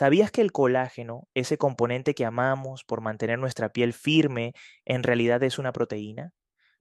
¿Sabías que el colágeno, ese componente que amamos por mantener nuestra piel firme, en realidad es una proteína?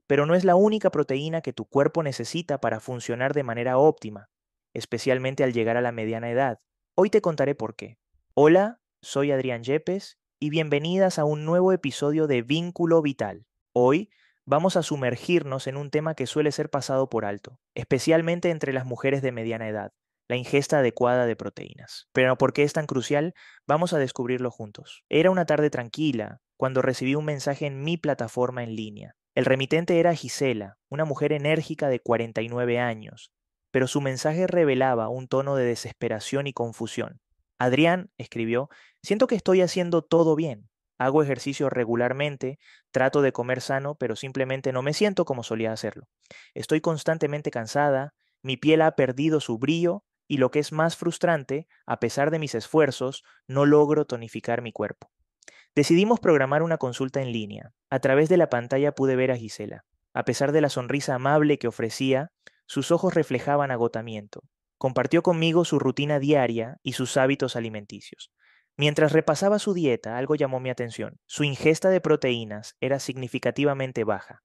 Pero no es la única proteína que tu cuerpo necesita para funcionar de manera óptima, especialmente al llegar a la mediana edad. Hoy te contaré por qué. Hola, soy Adrián Yepes y bienvenidas a un nuevo episodio de Vínculo Vital. Hoy vamos a sumergirnos en un tema que suele ser pasado por alto, especialmente entre las mujeres de mediana edad, la ingesta adecuada de proteínas. Pero ¿por qué es tan crucial? Vamos a descubrirlo juntos. Era una tarde tranquila cuando recibí un mensaje en mi plataforma en línea. El remitente era Gisela, una mujer enérgica de 49 años, pero su mensaje revelaba un tono de desesperación y confusión. Adrián escribió, siento que estoy haciendo todo bien. Hago ejercicio regularmente, trato de comer sano, pero simplemente no me siento como solía hacerlo. Estoy constantemente cansada, mi piel ha perdido su brillo y lo que es más frustrante, a pesar de mis esfuerzos, no logro tonificar mi cuerpo. Decidimos programar una consulta en línea. A través de la pantalla pude ver a Gisela. A pesar de la sonrisa amable que ofrecía, sus ojos reflejaban agotamiento. Compartió conmigo su rutina diaria y sus hábitos alimenticios. Mientras repasaba su dieta, algo llamó mi atención. Su ingesta de proteínas era significativamente baja.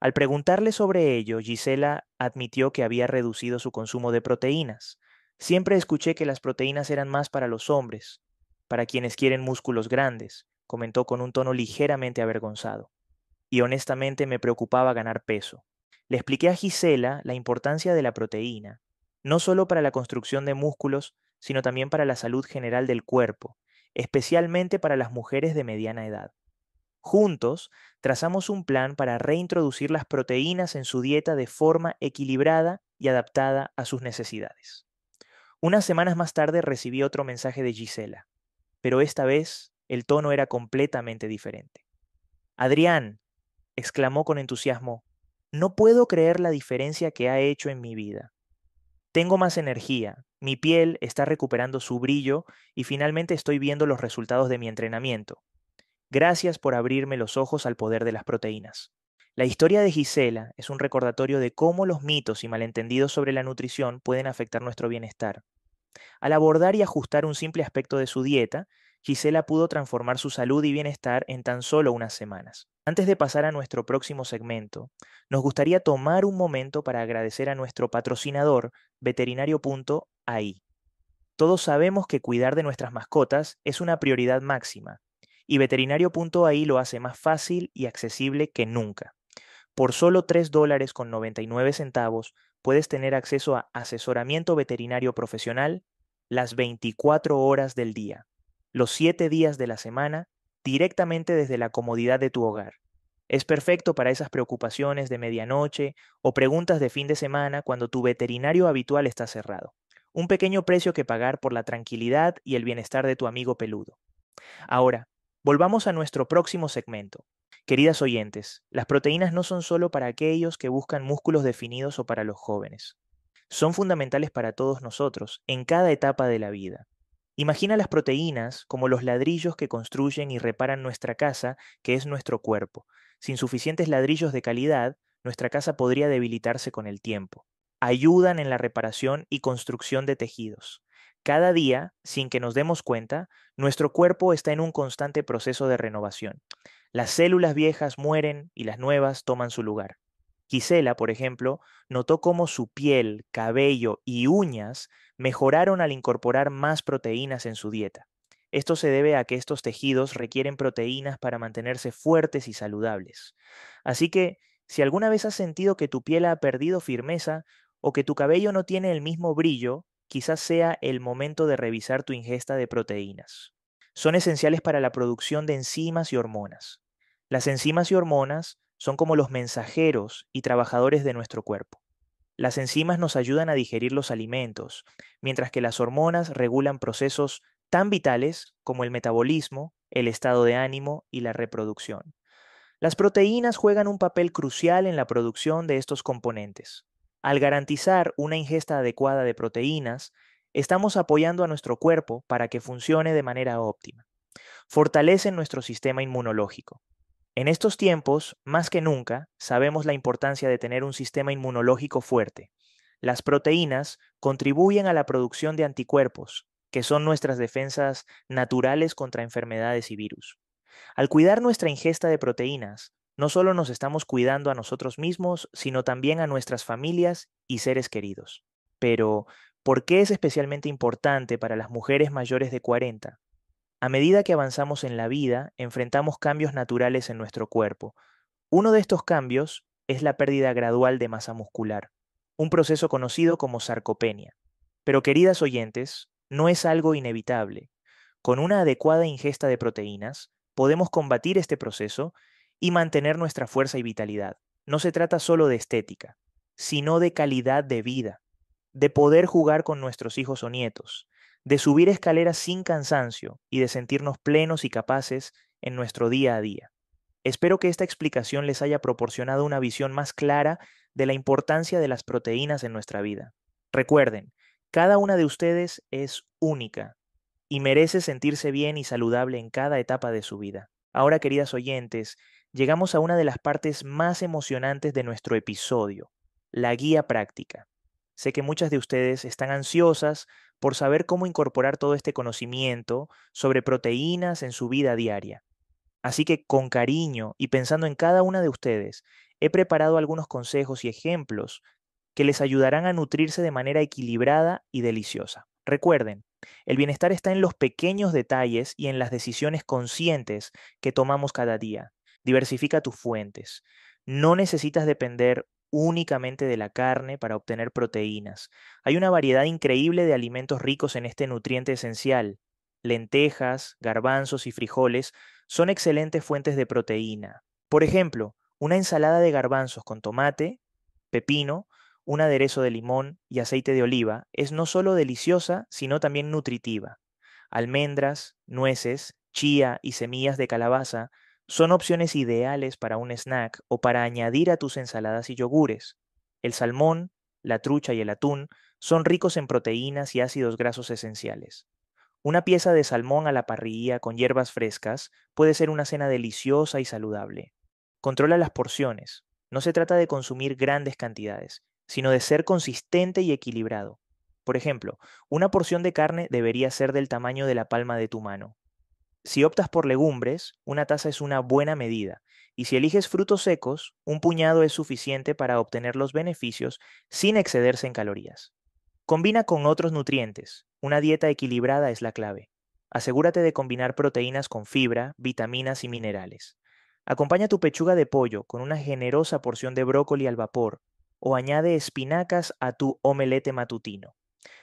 Al preguntarle sobre ello, Gisela admitió que había reducido su consumo de proteínas. Siempre escuché que las proteínas eran más para los hombres, para quienes quieren músculos grandes, comentó con un tono ligeramente avergonzado. Y honestamente me preocupaba ganar peso. Le expliqué a Gisela la importancia de la proteína, no solo para la construcción de músculos, sino también para la salud general del cuerpo, especialmente para las mujeres de mediana edad. Juntos, trazamos un plan para reintroducir las proteínas en su dieta de forma equilibrada y adaptada a sus necesidades. Unas semanas más tarde recibí otro mensaje de Gisela, pero esta vez el tono era completamente diferente. Adrián, exclamó con entusiasmo, no puedo creer la diferencia que ha hecho en mi vida. Tengo más energía, mi piel está recuperando su brillo y finalmente estoy viendo los resultados de mi entrenamiento. Gracias por abrirme los ojos al poder de las proteínas. La historia de Gisela es un recordatorio de cómo los mitos y malentendidos sobre la nutrición pueden afectar nuestro bienestar. Al abordar y ajustar un simple aspecto de su dieta, Gisela pudo transformar su salud y bienestar en tan solo unas semanas. Antes de pasar a nuestro próximo segmento, nos gustaría tomar un momento para agradecer a nuestro patrocinador, veterinario.ai. Todos sabemos que cuidar de nuestras mascotas es una prioridad máxima, y veterinario.ai lo hace más fácil y accesible que nunca. Por solo 3 dólares con 99 centavos puedes tener acceso a asesoramiento veterinario profesional las 24 horas del día, los 7 días de la semana, directamente desde la comodidad de tu hogar. Es perfecto para esas preocupaciones de medianoche o preguntas de fin de semana cuando tu veterinario habitual está cerrado. Un pequeño precio que pagar por la tranquilidad y el bienestar de tu amigo peludo. Ahora, volvamos a nuestro próximo segmento, Queridas oyentes, las proteínas no son solo para aquellos que buscan músculos definidos o para los jóvenes. Son fundamentales para todos nosotros, en cada etapa de la vida. Imagina las proteínas como los ladrillos que construyen y reparan nuestra casa, que es nuestro cuerpo. Sin suficientes ladrillos de calidad, nuestra casa podría debilitarse con el tiempo. Ayudan en la reparación y construcción de tejidos. Cada día, sin que nos demos cuenta, nuestro cuerpo está en un constante proceso de renovación. Las células viejas mueren y las nuevas toman su lugar. Gisela, por ejemplo, notó cómo su piel, cabello y uñas mejoraron al incorporar más proteínas en su dieta. Esto se debe a que estos tejidos requieren proteínas para mantenerse fuertes y saludables. Así que, si alguna vez has sentido que tu piel ha perdido firmeza o que tu cabello no tiene el mismo brillo, quizás sea el momento de revisar tu ingesta de proteínas. Son esenciales para la producción de enzimas y hormonas. Las enzimas y hormonas son como los mensajeros y trabajadores de nuestro cuerpo. Las enzimas nos ayudan a digerir los alimentos, mientras que las hormonas regulan procesos tan vitales como el metabolismo, el estado de ánimo y la reproducción. Las proteínas juegan un papel crucial en la producción de estos componentes. Al garantizar una ingesta adecuada de proteínas, estamos apoyando a nuestro cuerpo para que funcione de manera óptima. Fortalecen nuestro sistema inmunológico. En estos tiempos, más que nunca, sabemos la importancia de tener un sistema inmunológico fuerte. Las proteínas contribuyen a la producción de anticuerpos, que son nuestras defensas naturales contra enfermedades y virus. Al cuidar nuestra ingesta de proteínas, no solo nos estamos cuidando a nosotros mismos, sino también a nuestras familias y seres queridos. Pero, ¿por qué es especialmente importante para las mujeres mayores de 40? A medida que avanzamos en la vida, enfrentamos cambios naturales en nuestro cuerpo. Uno de estos cambios es la pérdida gradual de masa muscular, un proceso conocido como sarcopenia. Pero queridas oyentes, no es algo inevitable. Con una adecuada ingesta de proteínas, podemos combatir este proceso y mantener nuestra fuerza y vitalidad. No se trata solo de estética, sino de calidad de vida, de poder jugar con nuestros hijos o nietos, de subir escaleras sin cansancio y de sentirnos plenos y capaces en nuestro día a día. Espero que esta explicación les haya proporcionado una visión más clara de la importancia de las proteínas en nuestra vida. Recuerden, cada una de ustedes es única y merece sentirse bien y saludable en cada etapa de su vida. Ahora, queridas oyentes, llegamos a una de las partes más emocionantes de nuestro episodio, la guía práctica. Sé que muchas de ustedes están ansiosas por saber cómo incorporar todo este conocimiento sobre proteínas en su vida diaria. Así que con cariño y pensando en cada una de ustedes, he preparado algunos consejos y ejemplos que les ayudarán a nutrirse de manera equilibrada y deliciosa. Recuerden, el bienestar está en los pequeños detalles y en las decisiones conscientes que tomamos cada día. Diversifica tus fuentes. No necesitas depender únicamente de la carne para obtener proteínas. Hay una variedad increíble de alimentos ricos en este nutriente esencial. Lentejas, garbanzos y frijoles son excelentes fuentes de proteína. Por ejemplo, una ensalada de garbanzos con tomate, pepino, un aderezo de limón y aceite de oliva es no solo deliciosa, sino también nutritiva. Almendras, nueces, chía y semillas de calabaza son opciones ideales para un snack o para añadir a tus ensaladas y yogures. El salmón, la trucha y el atún son ricos en proteínas y ácidos grasos esenciales. Una pieza de salmón a la parrilla con hierbas frescas puede ser una cena deliciosa y saludable. Controla las porciones. No se trata de consumir grandes cantidades, sino de ser consistente y equilibrado. Por ejemplo, una porción de carne debería ser del tamaño de la palma de tu mano. Si optas por legumbres, una taza es una buena medida, y si eliges frutos secos, un puñado es suficiente para obtener los beneficios sin excederse en calorías. Combina con otros nutrientes. Una dieta equilibrada es la clave. Asegúrate de combinar proteínas con fibra, vitaminas y minerales. Acompaña tu pechuga de pollo con una generosa porción de brócoli al vapor o añade espinacas a tu omelete matutino.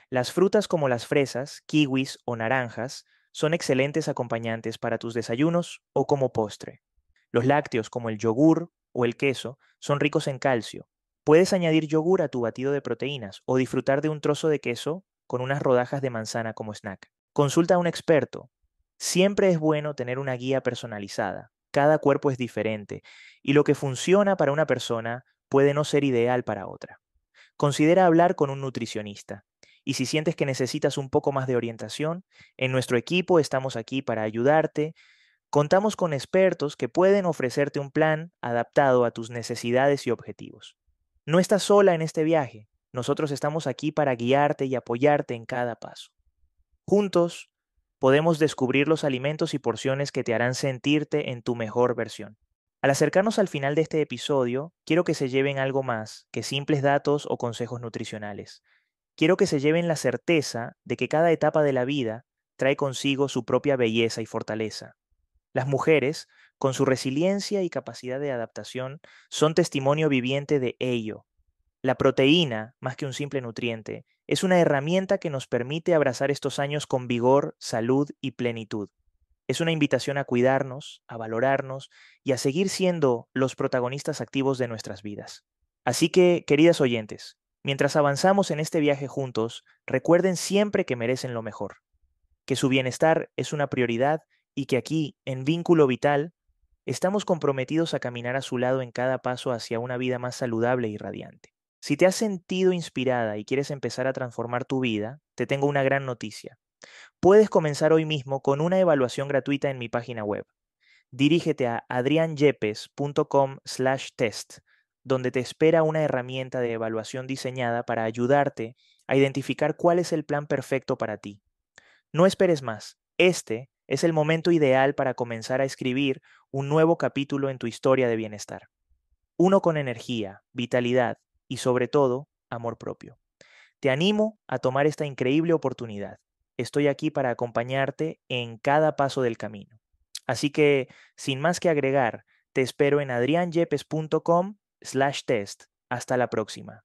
Las frutas como las fresas, kiwis o naranjas son excelentes acompañantes para tus desayunos o como postre. Los lácteos como el yogur o el queso son ricos en calcio. Puedes añadir yogur a tu batido de proteínas o disfrutar de un trozo de queso con unas rodajas de manzana como snack. Consulta a un experto. Siempre es bueno tener una guía personalizada. Cada cuerpo es diferente y lo que funciona para una persona puede no ser ideal para otra. Considera hablar con un nutricionista. Y si sientes que necesitas un poco más de orientación, en nuestro equipo estamos aquí para ayudarte. Contamos con expertos que pueden ofrecerte un plan adaptado a tus necesidades y objetivos. No estás sola en este viaje. Nosotros estamos aquí para guiarte y apoyarte en cada paso. Juntos podemos descubrir los alimentos y porciones que te harán sentirte en tu mejor versión. Al acercarnos al final de este episodio, quiero que se lleven algo más que simples datos o consejos nutricionales quiero que se lleven la certeza de que cada etapa de la vida trae consigo su propia belleza y fortaleza. Las mujeres, con su resiliencia y capacidad de adaptación, son testimonio viviente de ello. La proteína, más que un simple nutriente, es una herramienta que nos permite abrazar estos años con vigor, salud y plenitud. Es una invitación a cuidarnos, a valorarnos y a seguir siendo los protagonistas activos de nuestras vidas. Así que, queridas oyentes, Mientras avanzamos en este viaje juntos, recuerden siempre que merecen lo mejor, que su bienestar es una prioridad y que aquí, en Vínculo Vital, estamos comprometidos a caminar a su lado en cada paso hacia una vida más saludable y radiante. Si te has sentido inspirada y quieres empezar a transformar tu vida, te tengo una gran noticia. Puedes comenzar hoy mismo con una evaluación gratuita en mi página web. Dirígete a adrianyepes.com/test donde te espera una herramienta de evaluación diseñada para ayudarte a identificar cuál es el plan perfecto para ti. No esperes más. Este es el momento ideal para comenzar a escribir un nuevo capítulo en tu historia de bienestar. Uno con energía, vitalidad y sobre todo, amor propio. Te animo a tomar esta increíble oportunidad. Estoy aquí para acompañarte en cada paso del camino. Así que, sin más que agregar, te espero en adrianyepes.com slash test. Hasta la próxima.